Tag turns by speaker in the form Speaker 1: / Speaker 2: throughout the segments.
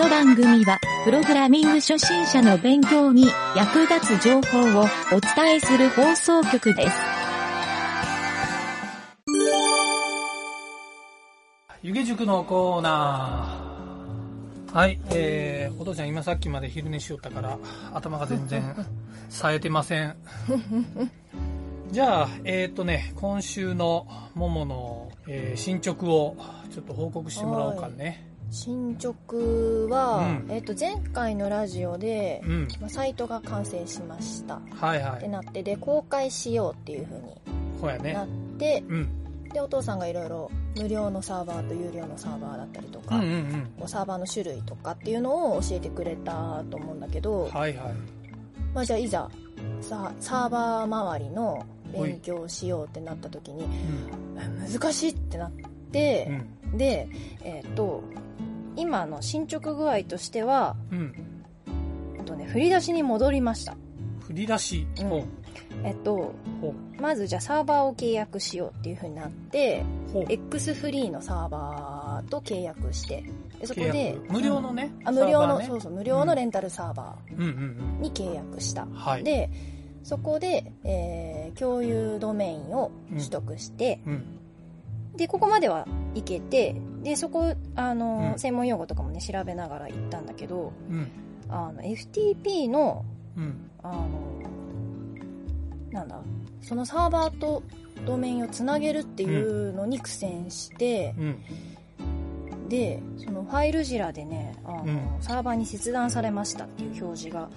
Speaker 1: の番組は、プログラミング初心者の勉強に役立つ情報をお伝えする放送局です。
Speaker 2: 湯気塾のコーナー。はい、えー、お父ちゃん今さっきまで昼寝しよったから、頭が全然 冴えてません。じゃあ、えっ、ー、とね、今週のももの、えー進捗をちょっと報告してもらおうかね。
Speaker 3: 進捗は、
Speaker 2: うん
Speaker 3: えっと前回のラジオで、
Speaker 2: うん。
Speaker 3: まあサイトが完成しました
Speaker 2: はいはい。
Speaker 3: ってなってで公開しようっていう風に
Speaker 2: こうやね
Speaker 3: な。って
Speaker 2: うん。
Speaker 3: でお父さんがいろいろ無料のサーバーと有料のサーバーだったりとか、
Speaker 2: うんうんうん。
Speaker 3: サーバーの種類とかっていうのを教えてくれたと思うんだけど、
Speaker 2: はいはい。
Speaker 3: まあ、じゃあいざさサーバー周りの勉強をしようってなった時に
Speaker 2: うん。
Speaker 3: 難しいってなって
Speaker 2: う、ん。
Speaker 3: でえっ、と今の進捗具合としては、
Speaker 2: うん。
Speaker 3: えっとね、振り出しに戻りました
Speaker 2: 振り出し。
Speaker 3: うん。えっと
Speaker 2: ほ
Speaker 3: まずじゃあサーバーを契約しようっていう風になって
Speaker 2: う。ほう。
Speaker 3: X フリーのサーバーと契約してでそこ
Speaker 2: 契
Speaker 3: で
Speaker 2: 約無料のね。
Speaker 3: あ無料の、
Speaker 2: サーバーね
Speaker 3: そうそう無料のレンタルサーバ
Speaker 2: うんうんうん。
Speaker 3: ーに契約した、
Speaker 2: はい。
Speaker 3: でそこで、えー共有ドメインを取得して、
Speaker 2: うん。
Speaker 3: でここまではいけてでそこあの、
Speaker 2: うん
Speaker 3: 専門用語とかもね調べながら行ったんだけど
Speaker 2: うん。
Speaker 3: あの FTP の
Speaker 2: うん。
Speaker 3: あのなんだそのサーバーとドメインをつなげるっていうのに苦戦して、
Speaker 2: うん。
Speaker 3: でそのファイルジラでねあの、
Speaker 2: うん
Speaker 3: サーバーに切断されましたっていう表示が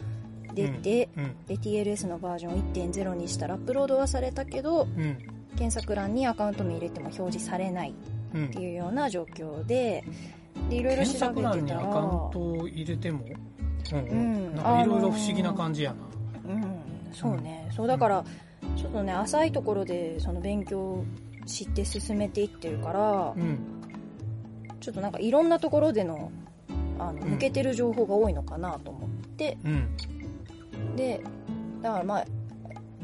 Speaker 3: 出て、
Speaker 2: うん。
Speaker 3: で TLS のバージョン1.0にしたらアップロードはされたけど
Speaker 2: うん。
Speaker 3: 検索欄にアカウント名入れても表示されない
Speaker 2: うん
Speaker 3: って。いうような状況ででいろいろ
Speaker 2: 検
Speaker 3: 調
Speaker 2: 索欄にア
Speaker 3: べてたら
Speaker 2: カウントを入れても、うん
Speaker 3: う
Speaker 2: うん。ん、なんかいろいろ不思議な感じやな。
Speaker 3: うん。そうね。そうだからちょっとね浅いところでその勉強を知って進めていってるから
Speaker 2: うん、
Speaker 3: ちょっとなんかいろんなところでのあの
Speaker 2: うん。
Speaker 3: 抜けてる情報が多いのかなと思って、
Speaker 2: うん、
Speaker 3: でだからまあ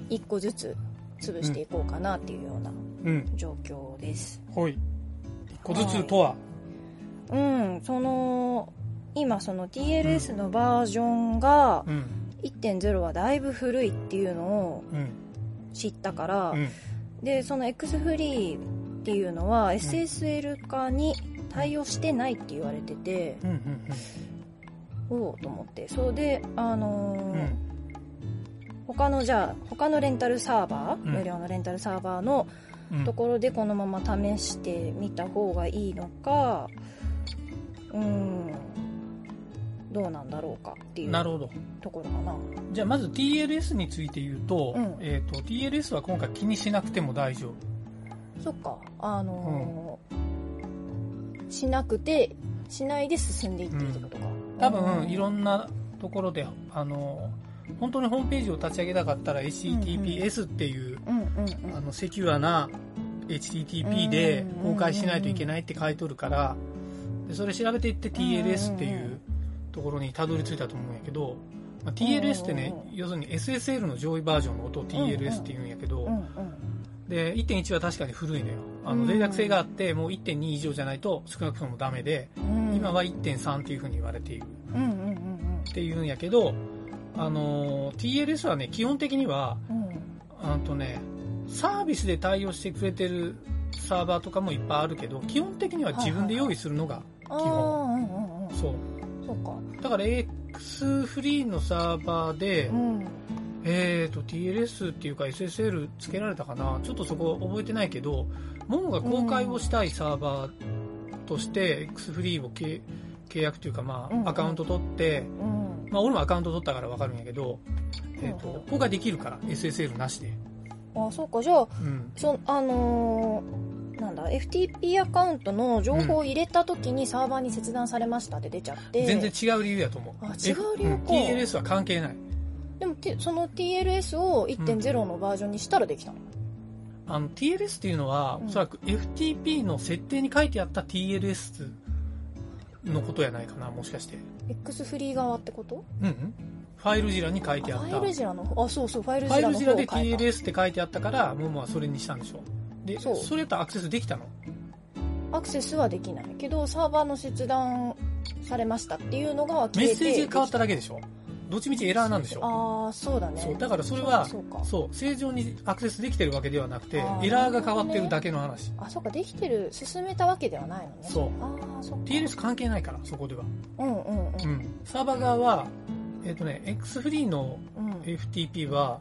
Speaker 3: 一個ずつ潰していこうかなっていうような
Speaker 2: うん、
Speaker 3: 状況です。
Speaker 2: ほい。一個ずつとは、
Speaker 3: うんその今その TLS のバージョンが
Speaker 2: うん、
Speaker 3: 1.0はだいぶ古いっていうのを
Speaker 2: うん、
Speaker 3: 知ったから、
Speaker 2: うん、
Speaker 3: でその X フリーっていうのは SSL 化に対応してないって言われてて、
Speaker 2: うん、うん、
Speaker 3: おおと思って。そうであのー
Speaker 2: うん、
Speaker 3: 他のじゃあ他のレンタルサーバー、
Speaker 2: うん。
Speaker 3: 無料のレンタルサーバーの
Speaker 2: うん、
Speaker 3: ところでこのまま試してみた方がいいのかうん。どうなんだろうかっていう
Speaker 2: なるほど。
Speaker 3: ところかな。
Speaker 2: じゃあまず TLS について言うと、
Speaker 3: うん。
Speaker 2: えっ、と、TLS は今回気にしなくても大丈夫。
Speaker 3: そっか。あのーしなくてしないで進んでいってるってことか、
Speaker 2: 多分、いろ
Speaker 3: ん
Speaker 2: んなところで、あの、本当にホームページを立ち上げたかったら HTTPS っていう、あの、セキュアな HTTP で公開しないといけないって書いとるから、でそれ調べていって TLS っていうところにたどり着いたと思うんやけど、まあ、TLS ってね要するに SSL の上位バージョンの音を TLS って言うんやけど、で、1.1は確かに古いのよ。あの、
Speaker 3: うん。
Speaker 2: 脆弱性があって、もう1.2以上じゃないと少なくともダメで、
Speaker 3: うん。
Speaker 2: 今は1.3っていう風に言われている。っていうんやけど、あのー TLS はね、基本的には、
Speaker 3: うん。うん
Speaker 2: あとね、サービスで対応してくれてるサーバーとかもいっぱいあるけど、基本的には自分で用意するのが基本。
Speaker 3: うんうんうん
Speaker 2: そう。
Speaker 3: そうか。
Speaker 2: だから X フリーのサーバーで、
Speaker 3: うん。
Speaker 2: えーと、TLS っていうか SSL つけられたかな？ちょっとそこ覚えてないけど、モモが公開をしたいサーバーとして X フリーを契契約というか、ま
Speaker 3: うんうん。
Speaker 2: あ、アカウント取って、
Speaker 3: うん
Speaker 2: まあ、俺もアカウント取ったからわかるんやけど、えー
Speaker 3: うん
Speaker 2: と、公開できるから、SSL なしで。
Speaker 3: あそうかじゃあ
Speaker 2: うん。
Speaker 3: そあのーなんだ FTP アカウントの情報を入れた時にサーバーに切断されましたって出ちゃって、
Speaker 2: 全然違う理由やと思う。
Speaker 3: あ違う理由か
Speaker 2: F- うん TLS は関係ない。
Speaker 3: でもてその TLS を1.0のバージョンにしたらできたの、
Speaker 2: あの TLS っていうのは、
Speaker 3: うん
Speaker 2: おそらく FTP の設定に書いてあった TLS のことやないかな、もしかして。
Speaker 3: X フリー側ってこと？
Speaker 2: うんうん。ファイルジラに書いてあった。
Speaker 3: ファイルジラの方あそうそうファイル
Speaker 2: ファイルジラで TLS って書いてあったから、モモはそれにしたんでしょ。で、
Speaker 3: そ
Speaker 2: そうれとアクセスできたの？
Speaker 3: アクセスはできないけどサーバーの切断されましたっていうのが
Speaker 2: メッセージが変わっただけでしょ？どっちみちエラーなんでしょ
Speaker 3: ああそうだね。
Speaker 2: そうだからそれは
Speaker 3: そう
Speaker 2: 正常にアクセスできてるわけではなくてエラーが変わってるだけの話。
Speaker 3: あそうかできてる進めたわけではないのね。
Speaker 2: そう。
Speaker 3: ああそっか。
Speaker 2: TLS 関係ないからそこでは、
Speaker 3: うんうんうん。
Speaker 2: うん、サーバー側はえっ、とね X フリーの
Speaker 3: うん。
Speaker 2: FTP は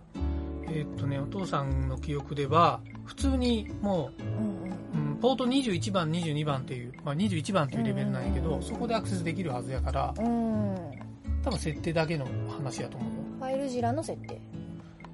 Speaker 2: えっ、とねお父さんの記憶では普通にも
Speaker 3: うんうん。
Speaker 2: う、うん、ポート21番22番っていう、まあ、21番っていうレベルなんやけど、
Speaker 3: うんうんうん。
Speaker 2: そこでアクセスできるはずやから。
Speaker 3: うん
Speaker 2: 多分設定だけの話やと思うよ。
Speaker 3: ファイルジラの設定。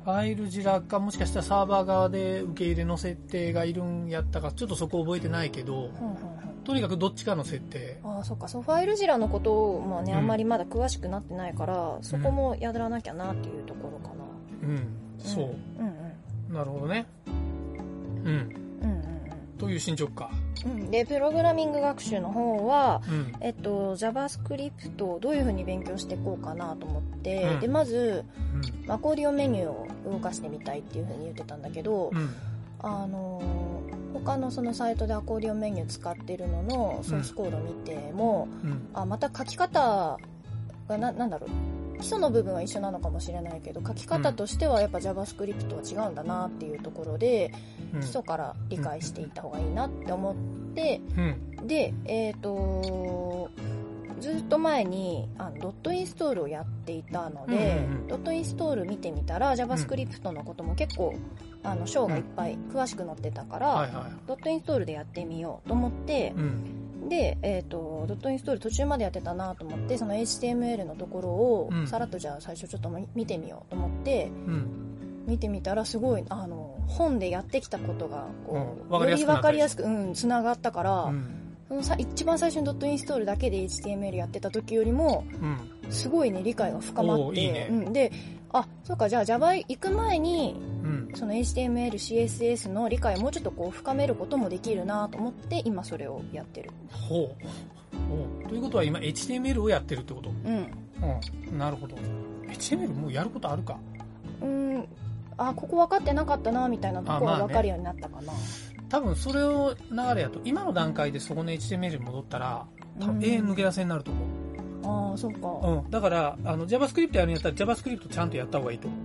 Speaker 2: ファイルジラかもしかしたらサーバー側で受け入れの設定がいるんやったかちょっとそこ覚えてないけど
Speaker 3: うんうんうん。
Speaker 2: とにかくどっちかの設定。
Speaker 3: ああそっか。そうファイルジラのことを、まあね
Speaker 2: うん
Speaker 3: あんまりまだ詳しくなってないから、そこもやらなきゃなっていうところかな。
Speaker 2: うん。そう、
Speaker 3: うんうん
Speaker 2: なるほどね。うん。
Speaker 3: うんうん
Speaker 2: という進捗か
Speaker 3: でプログラミング学習の方は
Speaker 2: うん。
Speaker 3: えっと、JavaScript をどういうふうに勉強していこうかなと思って、
Speaker 2: うん。
Speaker 3: でまず
Speaker 2: うん。
Speaker 3: アコーディオンメニューを動かしてみたいっていうふうに言ってたんだけど、
Speaker 2: うん。
Speaker 3: あのー他のそのサイトでアコーディオンメニュー使ってるののソースコード見ても、
Speaker 2: うん。
Speaker 3: あまた書き方がななんだろう基礎の部分は一緒なのかもしれないけど書き方としてはやっぱ JavaScript は違うんだなっていうところで、
Speaker 2: うん。
Speaker 3: 基礎から理解していった方がいいなって思って、
Speaker 2: うん。
Speaker 3: でえっ、とずっと前にあのドットインストールをやっていたので、
Speaker 2: うんうんうん。
Speaker 3: ドットインストール見てみたら JavaScript のことも結構、あの章がいっぱい詳しく載ってたから、
Speaker 2: はいは
Speaker 3: ドットインストールでやってみようと思って
Speaker 2: い、うん
Speaker 3: で、えー、とドットインストール途中までやってたなと思ってその HTML のところを
Speaker 2: うん。
Speaker 3: さらっとじゃあ最初ちょっと見てみようと思って
Speaker 2: うん。
Speaker 3: 見てみたらすごいあの本でやってきたことがこう、
Speaker 2: うん。
Speaker 3: より分かりやすくうんつながったから、
Speaker 2: うん。
Speaker 3: そのさ一番最初にドットインストールだけで HTML やってた時よりも
Speaker 2: うん。
Speaker 3: すごいね理解が深まって。
Speaker 2: いいね。
Speaker 3: うん、であそうかじゃあ Java 行く前に
Speaker 2: うん
Speaker 3: その HTML、CSS の理解をもうちょっとこう深めることもできるなと思って今それをやってる。
Speaker 2: ほう。ほう。ということは今 HTML をやってるってこと？
Speaker 3: うん。
Speaker 2: うん。なるほど。HTML もうやることあるか？
Speaker 3: うん。あここ分かってなかったなみたいなところが
Speaker 2: あまあね。
Speaker 3: 分かるようになったかな、
Speaker 2: 多分それを流れやと今の段階でそこの HTML に戻ったら多分永遠抜け出せになると思う、
Speaker 3: ああそうか。
Speaker 2: うん、だからあの JavaScript やるんやったら JavaScript ちゃんとやった方がいいと思う、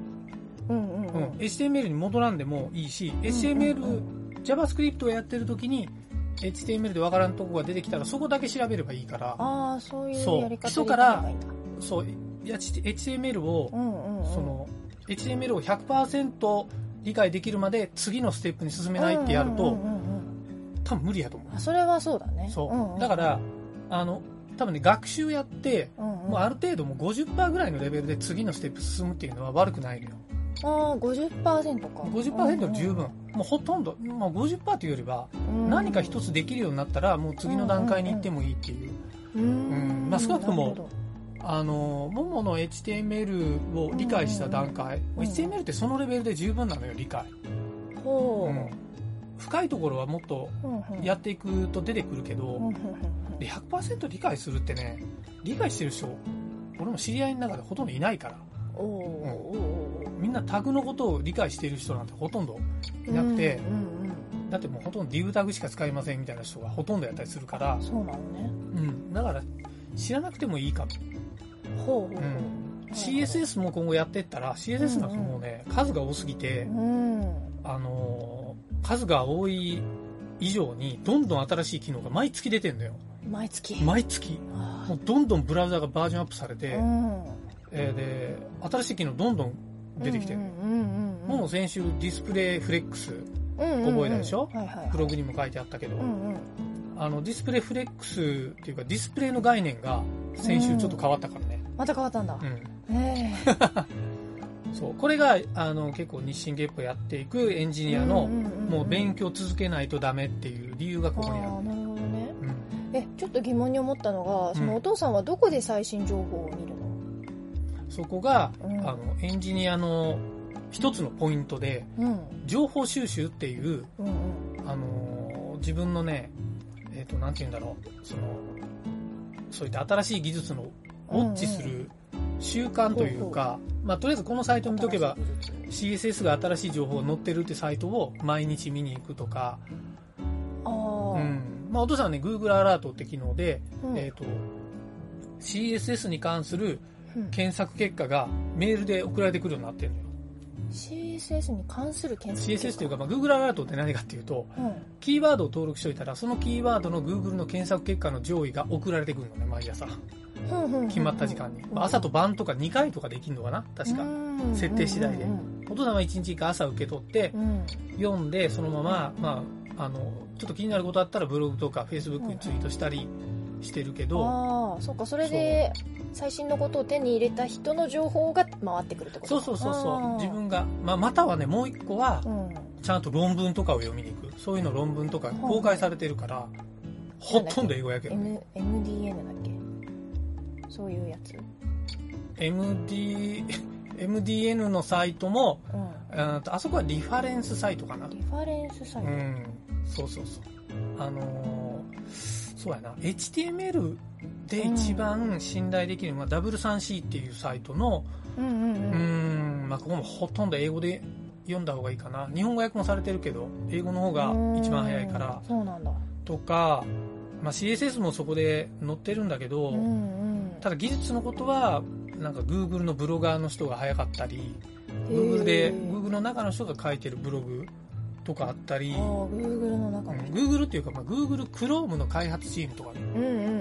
Speaker 3: うんうんう
Speaker 2: うん。ん HTML に戻らんでもいいし HTML、JavaScript をやってる時に HTML でわからんとこが出てきたらそこだけ調べればいいから。
Speaker 3: ああそういうやり方
Speaker 2: 基礎からそうや HTML を、
Speaker 3: うんうんうん。
Speaker 2: その HTML を100%理解できるまで次のステップに進めないってやると、
Speaker 3: うんうんうんうん
Speaker 2: 多分無理やと思う。
Speaker 3: あそれはそうだね。
Speaker 2: そう、
Speaker 3: んん
Speaker 2: だからあの多分ね学習やって、
Speaker 3: うんうん。
Speaker 2: もうある程度もう50%ぐらいのレベルで次のステップ進むっていうのは悪くないのよ
Speaker 3: ああ50%か。
Speaker 2: 50%十分、もうほとんど、まあ、50%というよりは何か一つできるようになったらもう次の段階に行ってもいいっていう、
Speaker 3: うん。
Speaker 2: うん。まあ少なくともあのももの HTML を理解した段階、
Speaker 3: うん
Speaker 2: HTML ってそのレベルで十分なのよ理解、
Speaker 3: どほう、
Speaker 2: うん。深いところはもっと
Speaker 3: うんうん。
Speaker 2: やっていくと出てくるけど、
Speaker 3: うんうんうん
Speaker 2: で100%理解するってね理解してる人俺も知り合いの中でほとんどいないから
Speaker 3: おーおー
Speaker 2: みんなタグのことを理解している人なんてほとんどいなくて、
Speaker 3: うんうん
Speaker 2: だってもうほとんど div タグしか使いませんみたいな人がほとんどやったりするから
Speaker 3: うん、そうなのね。
Speaker 2: うん、だから知らなくてもいいかも、
Speaker 3: ほうほうほう、
Speaker 2: うん。CSS も今後やってったら CSS なんかもうね、数が多すぎて、
Speaker 3: うん。
Speaker 2: あのー数が多い以上にどんどん新しい機能が毎月出てんのよ。
Speaker 3: 毎月。
Speaker 2: 毎月。
Speaker 3: あ
Speaker 2: もうどんどんブラウザがバージョンアップされて、
Speaker 3: ーうん
Speaker 2: えーで新しい機能どんどん出てきてる、
Speaker 3: うんうんうんうん
Speaker 2: もう先週ディスプレイフレックス
Speaker 3: うんうんうん。
Speaker 2: 覚えたでしょ？ブログにも書いてあったけど、
Speaker 3: うんうん。
Speaker 2: あのディスプレイフレックスっていうかディスプレイの概念が先週ちょっと変わったからね、
Speaker 3: また変わったんだ。
Speaker 2: うん。
Speaker 3: え。
Speaker 2: そう。これがあの結構日進月歩やっていくエンジニアの、もう勉
Speaker 3: 強
Speaker 2: 強続けないとダメっていう理由がここにある。
Speaker 3: ああなるほどね。
Speaker 2: うん。
Speaker 3: えちょっと疑問に思ったのがそのお父さんはどこで最新情報を見るの？
Speaker 2: そこが、
Speaker 3: うん。
Speaker 2: あのエンジニアの一つのポイントで
Speaker 3: うん。
Speaker 2: 情報収集っていう、
Speaker 3: うんうん。
Speaker 2: あの自分のね、えっとなんて言うんだろうそのそういった新しい技術のウォッチする習慣というか、まあ、とりあえずこのサイト見とけば CSS が新しい情報。が載ってるってサイトを毎日見に行くとか、
Speaker 3: ああ
Speaker 2: うん。まあ、お父さんはね Google アラートって機能で、
Speaker 3: うん。
Speaker 2: えっと CSS に関する
Speaker 3: うん
Speaker 2: 検索結果がメールで送られてくるようになってるのよ。
Speaker 3: CSS に関する検索
Speaker 2: CSS というか、まあ、Google アラートって何かっていうと、
Speaker 3: うん
Speaker 2: キーワードを登録しておいたら、そのキーワードの Google の検索結果の上位が送られてくるのね、毎朝。決まった時間に。まあ朝と晩とか2回とかできるのかな？確か。
Speaker 3: うん
Speaker 2: 設定次第で
Speaker 3: うん
Speaker 2: お父さんは1日か朝受け取って
Speaker 3: う、ん
Speaker 2: 読んで、そのまま、まあ、あの、ちょっと気になることあったらブログとか Facebook にツイートしたりしてるけど、
Speaker 3: ああそっかそれで最新のことを手に入れた人の情報が回ってくるってこと
Speaker 2: そうそうそうそう。自分が、まあ、またはね、もう一個は、
Speaker 3: うん
Speaker 2: ちゃんと論文とかを読みに行く。そういうの論文とか公開されてるから、ほとんど英語やけどね。
Speaker 3: M MDN だっけ？そういうやつ
Speaker 2: ？MD、MDN のサイトも、
Speaker 3: うん
Speaker 2: あそこはリファレンスサイトかな。
Speaker 3: リファレンスサイト、
Speaker 2: うん。そうそうそう。あのーそうやな。HTML で一番信頼できるのは W3C っていうサイトの、う
Speaker 3: うん
Speaker 2: まあ、ここもほとんど英語で読んだ方がいいかな。日本語訳もされてるけど、英語の方が一番早いから。
Speaker 3: うん、そうなんだ。
Speaker 2: とか、まあ、CSS もそこで載ってるんだけど、
Speaker 3: うんうん。
Speaker 2: ただ技術のことは、なんか Google のブロガーの人が早かったり、Google で、Google の中の人が書いてるブログとかあったり、
Speaker 3: ああ Google の中
Speaker 2: うん
Speaker 3: の人
Speaker 2: Google っていうか、まあ、Google Chrome の開発チームとか。ね、
Speaker 3: うんうんうんうん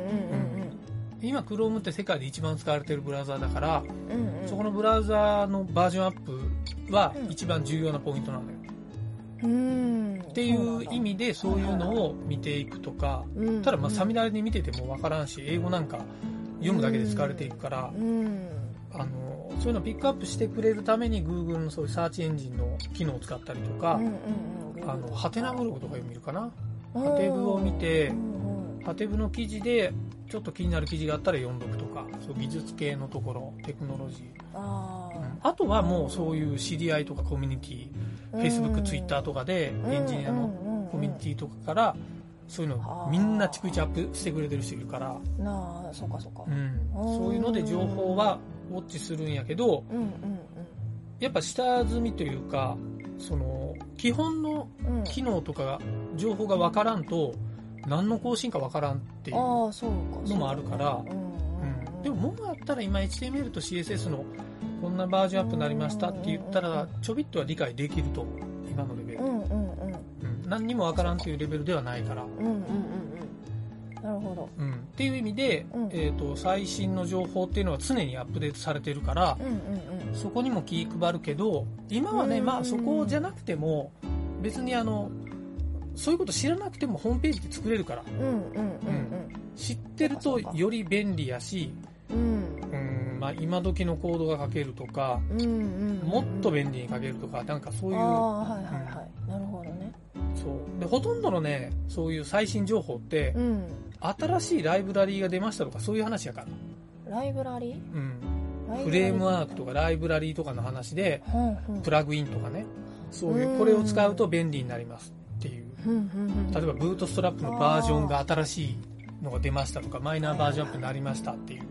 Speaker 2: 今 Chrome って世界で一番使われてるブラウザーだから、
Speaker 3: うんうんうん。
Speaker 2: そこのブラウザーのバージョンアップは
Speaker 3: うん。
Speaker 2: 一番重要なポイントなのよ。
Speaker 3: うん。
Speaker 2: っていう意味でそういうのを見ていくとか、ただまあサミ
Speaker 3: ナ
Speaker 2: ナーに見ててもわからんし、英語なんか読むだけで使われていくから、
Speaker 3: うん。
Speaker 2: あの、そういうのをピックアップしてくれるために Google のそういうサーチエンジンの機能を使ったりとか
Speaker 3: うん、うんうん
Speaker 2: あの、ハテナブログとか読みるかな。
Speaker 3: うん。
Speaker 2: ハテブを見てハテブの記事でちょっと気になる記事があったら読んどくとか、そう技術系のところ、テクノロジ
Speaker 3: あ
Speaker 2: ー。うん。あとはもうそういう知り合いとかコミュニティ、
Speaker 3: あ
Speaker 2: Facebook、Twitter とかでエンジニアのコミュニティとかから、そういうのをみんな逐一アップしてくれてる人いるから、
Speaker 3: ィなあそうかそうか。
Speaker 2: うん、そういうので情報はウォッチするんやけど、
Speaker 3: うんうん。
Speaker 2: やっぱ下積みというか、その、基本の機能とかが、情報がわからんと、何の更新かわからんっていうのもあるから、でも、もうやったら今 HTML と CSS のこんなバージョンアップになりましたって言ったら、ちょびっとは理解できると。今のレベル。で。何にもわからんというレベルではないから。
Speaker 3: うんうんうんうんなるほど。
Speaker 2: うん、っていう意味で、
Speaker 3: うん。
Speaker 2: えー、と最新の情報っていうのは常にアップデートされてるから、
Speaker 3: うんうん
Speaker 2: そこにも気配るけど今はね、
Speaker 3: うん
Speaker 2: まあ、そこじゃなくても別にあのそういうこと知らなくてもホームページで作れるから。
Speaker 3: うんうんうんうん。
Speaker 2: 知ってるとより便利やし、
Speaker 3: うん。
Speaker 2: うん。まあ、今時のコードが書けるとか
Speaker 3: うんうんうん。
Speaker 2: もっと便利に書けるとかなんかそういう。
Speaker 3: ああはいはいはい。なるほどね。
Speaker 2: そう。でほとんどのねそういう最新情報って
Speaker 3: うん
Speaker 2: 新しいライブラリーが出ましたとかそういう話やから、
Speaker 3: ライブラリー？
Speaker 2: うん、フレームワークとかライブラリーとかの話でプラグインとかね。そういう
Speaker 3: うん。
Speaker 2: これを使うと便利になりますっていう。例えばブートストラップのバージョンが新しいのが出ましたとかマイナーバージョンアップになりましたっていう。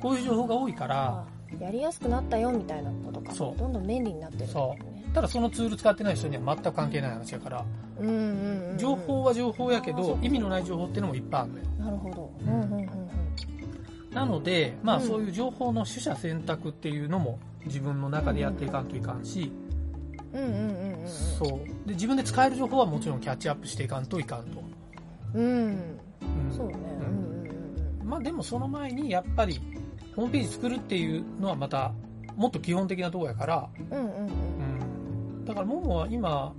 Speaker 2: こういう情報が多いから。
Speaker 3: あやりやすくなったよみたいなことか。
Speaker 2: そう。
Speaker 3: どんどん便利になってる。んだよね
Speaker 2: ただそのツール使ってない人には全く関係ない話やから。
Speaker 3: うんうんうんうん。
Speaker 2: 情報は情報やけど意味のない情報っていうのもいっぱいあるのよ。
Speaker 3: なるほど。うんうんうんうん
Speaker 2: なのでまあ
Speaker 3: うん。
Speaker 2: そういう情報の取捨選択っていうのも自分の中でやっていかんといかんし。
Speaker 3: うんうんうんうん
Speaker 2: そう。で自分で使える情報はもちろんキャッチアップしていかんといかんと、
Speaker 3: うん。うん。
Speaker 2: うん。
Speaker 3: そうねうんうん。
Speaker 2: まあでもその前にやっぱりホームページ作るっていうのはまたもっと基本的なところやから、
Speaker 3: うんうんうん
Speaker 2: うん、だからももは今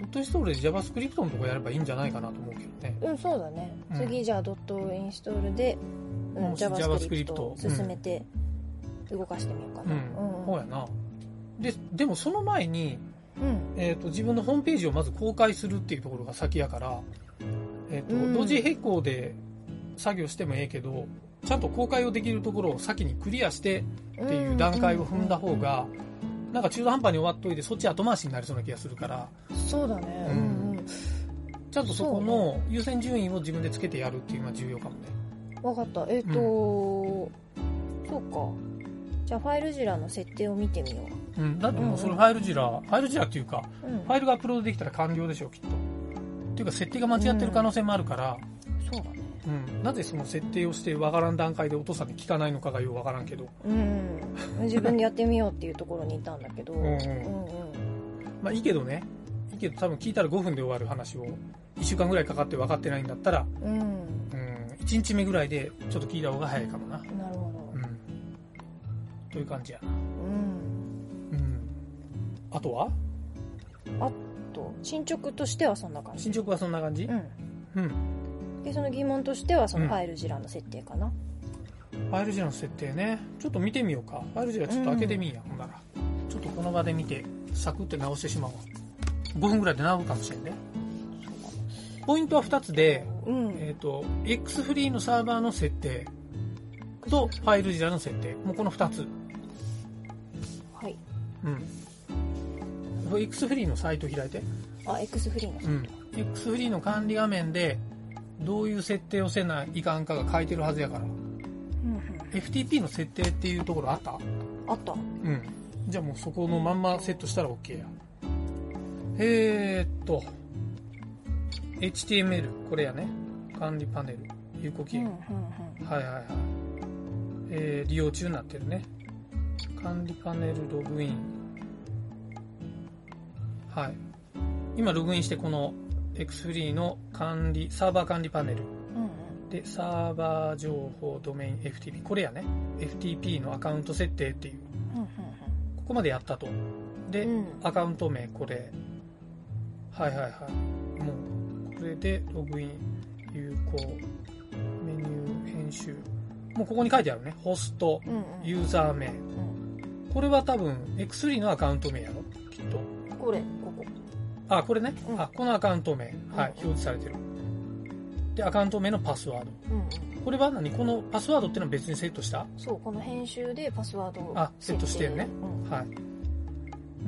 Speaker 2: ドットインストールで JavaScript のとこやればいいんじゃないかなと思うけどね。
Speaker 3: うんそうだね。
Speaker 2: うん。
Speaker 3: 次じゃあドットインストールでうん JavaScript を。進めて動かしてみようか
Speaker 2: う、
Speaker 3: なん。うん。
Speaker 2: そうやな。ででもその前に、
Speaker 3: うん。
Speaker 2: えー、と自分のホームページをまず公開するっていうところが先やから、えーと
Speaker 3: うん。
Speaker 2: 同時並行で作業してもええけどちゃんと公開をできるところを先にクリアしてっていう段階を踏んだ方が、なんか中途半端に終わっといてそっち後回しになりそうな気がするから。
Speaker 3: そうだね。
Speaker 2: う
Speaker 3: うんんうん。
Speaker 2: ちゃんとそこの優先順位を自分でつけてやるっていうのは重要かもね。
Speaker 3: わかった。えっ、と、そうか。じゃあファイルジラの設定を見てみよ
Speaker 2: う。ん、だってもうそれファイルジラ、ファイルジラっていうか
Speaker 3: う、うん。
Speaker 2: フ、ァイルがアップロードできたら完了でしょきっと。っていうか設定が間違ってる可能性もあるから、
Speaker 3: そうだね
Speaker 2: うん、なぜその設定をしてわからん段階でお父さんに聞かないのかがよくわからんけど、
Speaker 3: うん。自分でやってみようっていうところにいたんだけど。
Speaker 2: うん。うん
Speaker 3: うんうん
Speaker 2: まあいいけどね。いいけど多分聞いたら5分で終わる話を1週間ぐらいかかって分かってないんだったら、
Speaker 3: うん。
Speaker 2: うん、1日目ぐらいでちょっと聞いた方が早いかもな、
Speaker 3: なるほ
Speaker 2: うん、という感じや。な、
Speaker 3: どうん。
Speaker 2: うん、あとは？
Speaker 3: と進捗としてはそんな感じ。
Speaker 2: 進捗はそんな感じ？
Speaker 3: うん。
Speaker 2: うん
Speaker 3: でその疑問としてはその
Speaker 2: うん。
Speaker 3: ファイルジラの設定かな、
Speaker 2: ファイルジラの設定ね。ちょっと見てみようか。ファイルジラちょっと開けてみんや、ほんなら。ちょっとこの場で見てサクって直してしまおう。5分ぐらいで直るかもしれんね。ポイントは2つで、
Speaker 3: うん。
Speaker 2: えっ、と X フリーのサーバーの設定とファイルジラの設定。もうこの2つ。
Speaker 3: はい。
Speaker 2: うん。X フリーのサイト開いて。
Speaker 3: あ X フリーの
Speaker 2: うん、X フリーの管理画面でどういう設定をせないかんかが書いてるはずやから。
Speaker 3: うん。うん
Speaker 2: FTP の設定っていうところあった？
Speaker 3: あった。
Speaker 2: うん。じゃあもうそこのまんまセットしたら OK や。えー、っと。HTML これやね。管理パネル。有効期
Speaker 3: うんう
Speaker 2: 限、
Speaker 3: ん。
Speaker 2: はいはいはい、えー利用中になってるね。管理パネルログイン。はい。今ログインしてこの X フリーの管理サーバー管理パネル。でサーバー情報ドメイン FTP これやね。FTP のアカウント設定っていう。
Speaker 3: うん
Speaker 2: ここまでやったと。で、アカウント名これ。はいはいはい。もうこれでログイン有効メニュー編集。もうここに書いてあるね。ホストユーザー名。
Speaker 3: うん
Speaker 2: これは多分 X3 のアカウント名やろ？きっと。
Speaker 3: これ
Speaker 2: あこれね、
Speaker 3: うん
Speaker 2: あこのアカウント名。はい
Speaker 3: うん
Speaker 2: 表示されてる。でアカウント名のパスワード。これは何？このパスワードっていうのは別にセットした？
Speaker 3: そうこの編集でパスワードを
Speaker 2: あセットしてるね。
Speaker 3: うん。
Speaker 2: はい。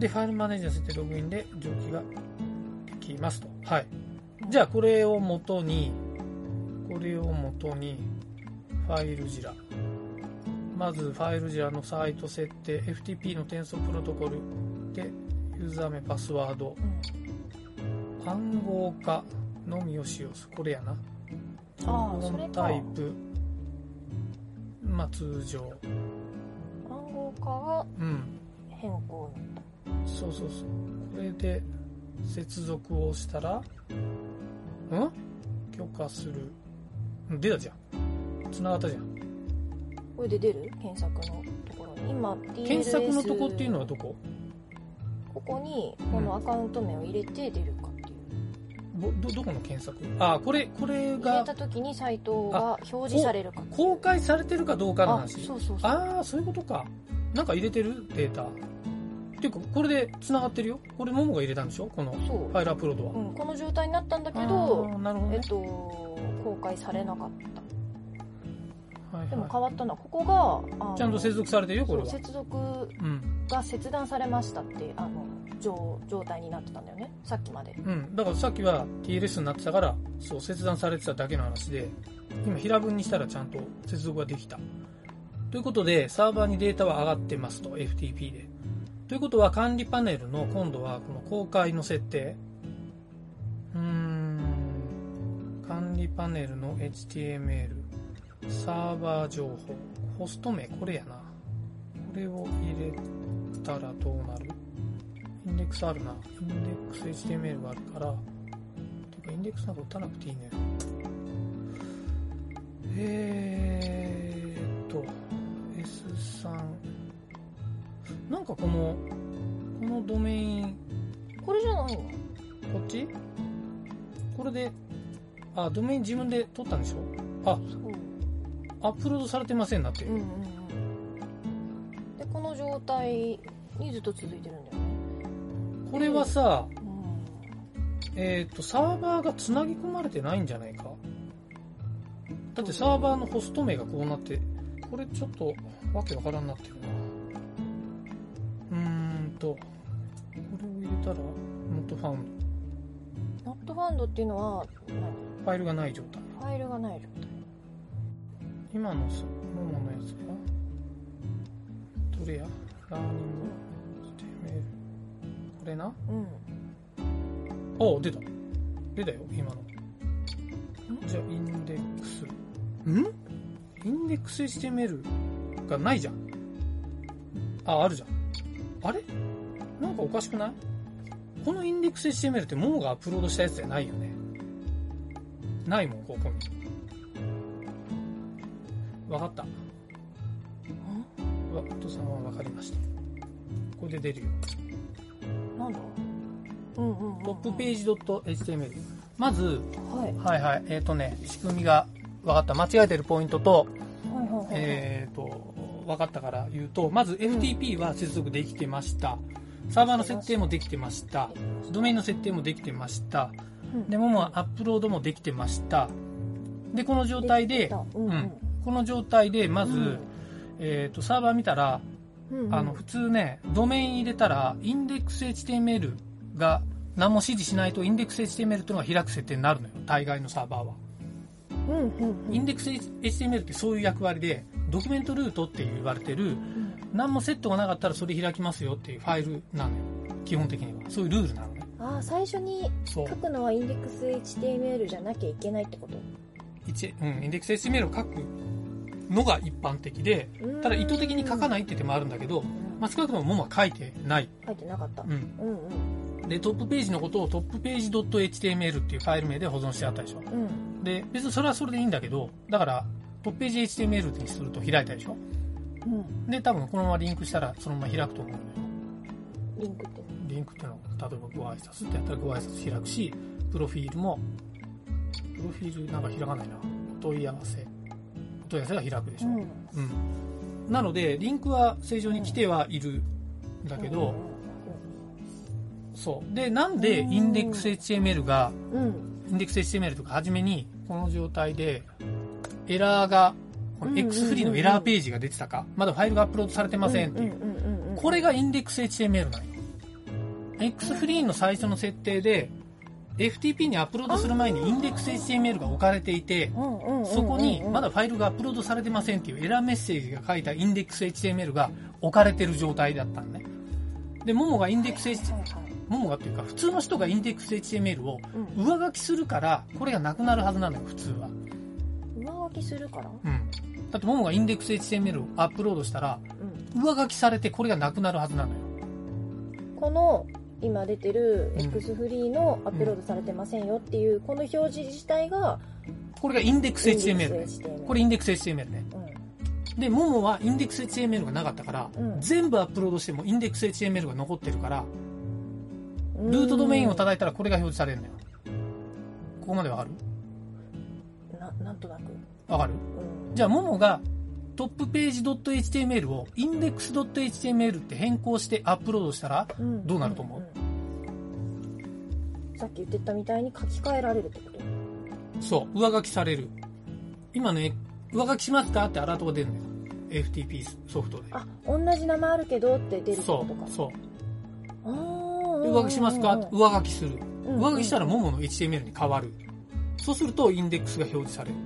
Speaker 2: で、ファイルマネージャー設定ログインで上記ができますと。はい。じゃあ、これを元に、これを元に、ファイルジラ。まず、ファイルジラのサイト設定、FTP の転送プロトコルで、ユーザー名、パスワード、
Speaker 3: うん
Speaker 2: 暗号化のみを使用する。これやな。
Speaker 3: ああそれか
Speaker 2: タイプ、まあ、通常。
Speaker 3: 暗号化が
Speaker 2: うん。
Speaker 3: 変更になっ
Speaker 2: そうそうそう。これで接続をしたら、ん？許可する。うん出たじゃん。繋がったじゃん。
Speaker 3: たこれで出る検索のところに今 TLS
Speaker 2: 検索のとこっていうのはどこ？
Speaker 3: ここにこのアカウント名を入れて出るか
Speaker 2: ど、ど、どこの検索？あ、これ、これ
Speaker 3: 入れ
Speaker 2: が
Speaker 3: た時にサイトが表示されるか
Speaker 2: 公開されてるかどうかの
Speaker 3: あ
Speaker 2: 話。
Speaker 3: そうそうそう
Speaker 2: ああ、そういうことか。なんか入れてる？データ。っていうか、これで繋がってるよ。これ、ももが入れたんでしょ？このフ
Speaker 3: そう
Speaker 2: ァイルアップロードは。
Speaker 3: うん、この状態になったんだけ
Speaker 2: あ
Speaker 3: ど
Speaker 2: ーなるほどね。
Speaker 3: えっと公開されなかっ
Speaker 2: はい
Speaker 3: たでも
Speaker 2: は
Speaker 3: 変わったのはここが。
Speaker 2: ちゃんと接続されてるよ、これは。
Speaker 3: 接続
Speaker 2: うん。
Speaker 3: が切断されましたってあの状状態になってたんだよね。さっきまで。
Speaker 2: うん、だからさっきは TLS になってたからそう切断されてただけの話で今平文にしたらちゃんと接続ができた。ということでサーバーにデータは上がってますと FTP で。ということは管理パネルの今度はこの公開の設定。うーん。管理パネルの HTML サーバー情報ホスト名これやなこれを入れたらどうなる？インデックスあるな。インデックス HTML があるから。てか、インデックスなんか打たなくていいね。えーっと、S3。なんかこの、このドメイン、
Speaker 3: これじゃないの
Speaker 2: こっち？これで、あ、ドメイン自分で取ったんでしょ？あ、
Speaker 3: そう
Speaker 2: アップロードされてませんなって。
Speaker 3: うんうんうんでこの状態にずっと続いてるんだよね
Speaker 2: これはさ、
Speaker 3: うん
Speaker 2: えっ、と、サーバーがつなぎ込まれてないんじゃないかだってサーバーのホスト名がこうなって、これちょっとわけわからんなってるな。うーんと、これを入れたら、not found。
Speaker 3: ノットファウンドっていうのは何
Speaker 2: ファイルがない状態。
Speaker 3: ファイルがない状態
Speaker 2: 今のす、もものやつは、どれや？ラーニング、HTML。これな？
Speaker 3: うん
Speaker 2: お出た。出たよ、今の。じゃあ、インデックス。ん？インデックス HTML がないじゃん。あ、あるじゃん。あれ？なんかおかしくない？このインデックス HTML ってモモがアップロードしたやつじゃないよね。ないもん、ここに。わかった。わ、お父さんはわかりました。これで出るよ。
Speaker 3: なんだ？うんうんうんうん。
Speaker 2: トップページ .html。まず、
Speaker 3: はい。
Speaker 2: はいはい、えっ、とね、仕組みが分かった。間違えてるポイントと、
Speaker 3: はいはいはい。
Speaker 2: えっ、と、分かったから言うと、まず FTP は接続できてました。サーバーの設定もできてました。ドメインの設定もできてました。
Speaker 3: うん
Speaker 2: で、ももアップロードもできてました。で、この状態で、
Speaker 3: うんうん
Speaker 2: この状態で、まず、
Speaker 3: うん
Speaker 2: えっ、と、サーバー見たら、
Speaker 3: うんうん
Speaker 2: あの、普通ね、ドメイン入れたら、インデックス HTML が何も指示しないと、インデックス HTML っていうのが開く設定になるのよ。大概のサーバーは。
Speaker 3: うんうんうん
Speaker 2: インデックス HTML ってそういう役割で、ドキュメントルートって言われてる、
Speaker 3: うん
Speaker 2: 何もセットがなかったらそれ開きますよっていうファイルなのよ。基本的には。そういうルールなのね。
Speaker 3: ああ最初に書。くのはインデックス HTML じゃなきゃいけないってこと？
Speaker 2: 一うん、インデックス HTML を書くのが一般的で、ただ意図的に書かないって手もあるんだけど、まあ、少なくともももは書いてない。
Speaker 3: 書いてなかった
Speaker 2: うん。
Speaker 3: うんうん
Speaker 2: で、トップページのことをトップページ .html っていうファイル名で保存してあったでしょ。
Speaker 3: うん
Speaker 2: で、別にそれはそれでいいんだけど、だから、トップページ HTML にすると開いたでしょ。
Speaker 3: うん
Speaker 2: で、多分このままリンクしたらそのまま開くと思うんだよ。
Speaker 3: リンクって
Speaker 2: リンクっていうのは、例えばご挨拶ってやったらご挨拶開くし、プロフィールも、プロフィールなんか開かないな。お問い合わせ。お問い合わせが開くでしょ。
Speaker 3: うん
Speaker 2: うん。なので、リンクは正常に来てはいるんだけど、そう。で、なんでインデックス HTML が、
Speaker 3: うん
Speaker 2: インデックス HTML とか初めに、この状態で、エラーが、この X フリーのエラーページが出てたか、まだファイルがアップロードされてませんっていう。
Speaker 3: うんうんうんうん
Speaker 2: これがインデックス HTML なんよ。X フリーの最初の設定で、FTP にアップロードする前にインデックス HTML が置かれていて、そこにまだファイルがアップロードされてませんっていうエラーメッセージが書いたインデックス HTML が置かれてる状態だったのね。で、ももがインデックス HTML、ももがっていうか普通の人がインデックス HTML を
Speaker 3: うん
Speaker 2: 上書きするから、これがなくなるはずなのよ、普通は。
Speaker 3: 上書きするから？
Speaker 2: うん。だってももがインデックス HTML をアップロードしたら、
Speaker 3: うん
Speaker 2: 上書きされてこれがなくなるはずなのよ。
Speaker 3: この今出てる
Speaker 2: うん
Speaker 3: X フリーのアップロードされてませんよっていうこの表示自体が
Speaker 2: これがインデックス HTML これインデックス HTML ね。
Speaker 3: うん。
Speaker 2: で、ももはインデックス HTML がなかったから、
Speaker 3: うん。
Speaker 2: 全部アップロードしてもインデックス HTML が残ってるから、
Speaker 3: うん。
Speaker 2: ルートドメインを叩いたらこれが表示されるのよ。ここまでわかる？
Speaker 3: ななんとなく、
Speaker 2: わかる？
Speaker 3: うん、
Speaker 2: じゃあ、ももがトップページ .html をインデックス .html って変更してアップロードしたら、
Speaker 3: うん
Speaker 2: どうなると思う？
Speaker 3: うんさっき言ってたみたいに書き換えられるってこと？
Speaker 2: そう、上書きされる。今ね、上書きしますかってアラートが出るのよ。FTP ソフトで。
Speaker 3: あ同じ名前あるけどって出ることか
Speaker 2: う、そう。
Speaker 3: あ
Speaker 2: 上書きしますか？って上書きする。
Speaker 3: うんうん
Speaker 2: 上書きしたらももの HTML に変わる。そうするとインデックスが表示される。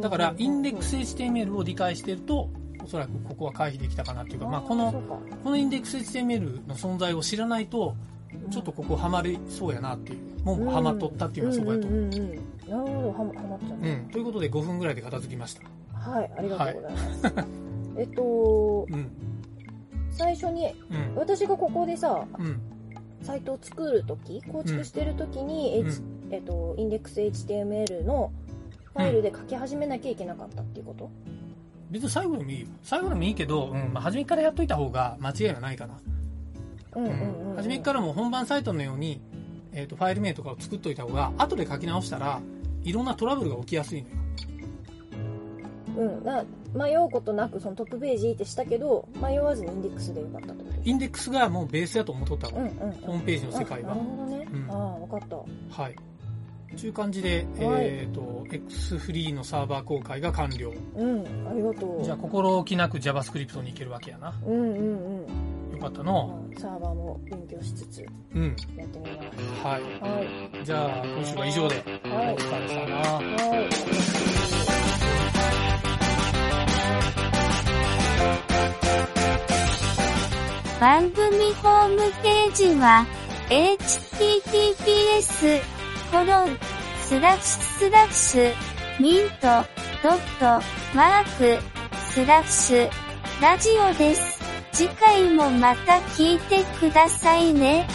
Speaker 2: だから、インデックス HTML を理解してると、おそらくここは回避できたかなっていうか、まあ、このこのインデックス HTML の存在を知らないと、ちょっとここハマりそうやなっていう。ももハマっとったっていうのはそこやと思う。
Speaker 3: んんうんうんなるほどはまはまっちゃう
Speaker 2: うん。ということで5分ぐらいで片付きました。
Speaker 3: はいありがとうございます、えっと
Speaker 2: うん。
Speaker 3: 最初に
Speaker 2: うん。
Speaker 3: 私がここでさ
Speaker 2: うん。
Speaker 3: サイトを作るとき構築してるときに、
Speaker 2: うん
Speaker 3: えっと、インデックス HTML のファイルで書き始めなきゃいけなかったっていうこと、
Speaker 2: 別に最後でもいいよ。最後でもいいけど、うん。まあ、初めからやっといた方が間違いはないかな。
Speaker 3: うん、うんうんうん
Speaker 2: 初めからもう本番サイトのように、えっ、と、ファイル名とかを作っといた方が、後で書き直したら、いろんなトラブルが起きやすいのよ。
Speaker 3: うん、な迷うことなくそのトップページってしたけど迷わずにインデックスでよかったってこと？
Speaker 2: インデックスがもうベースやと思っとった方が、
Speaker 3: うんうんうん
Speaker 2: ホームページの世界は
Speaker 3: あなる。ほどね、
Speaker 2: うん
Speaker 3: ああ分かった
Speaker 2: はい。という感じで、えっ、と、X フリーのサーバー公開が完了。
Speaker 3: うんありがとう
Speaker 2: じゃあ、心置きなく JavaScript に行けるわけやな。
Speaker 3: うんうんうん
Speaker 2: よかったの。
Speaker 3: まあサーバーも勉強しつつや
Speaker 2: うん。
Speaker 3: ってみます
Speaker 2: はい。
Speaker 3: はい
Speaker 2: じゃあ、今週は以上で。
Speaker 3: はい
Speaker 2: お疲れ様。
Speaker 3: はい
Speaker 4: 番組ホームページは https コロンスラッシュスラッシュ、ミント、ドット、マーク、スラッシュ、ラジオです。次回もまた聞いてくださいね。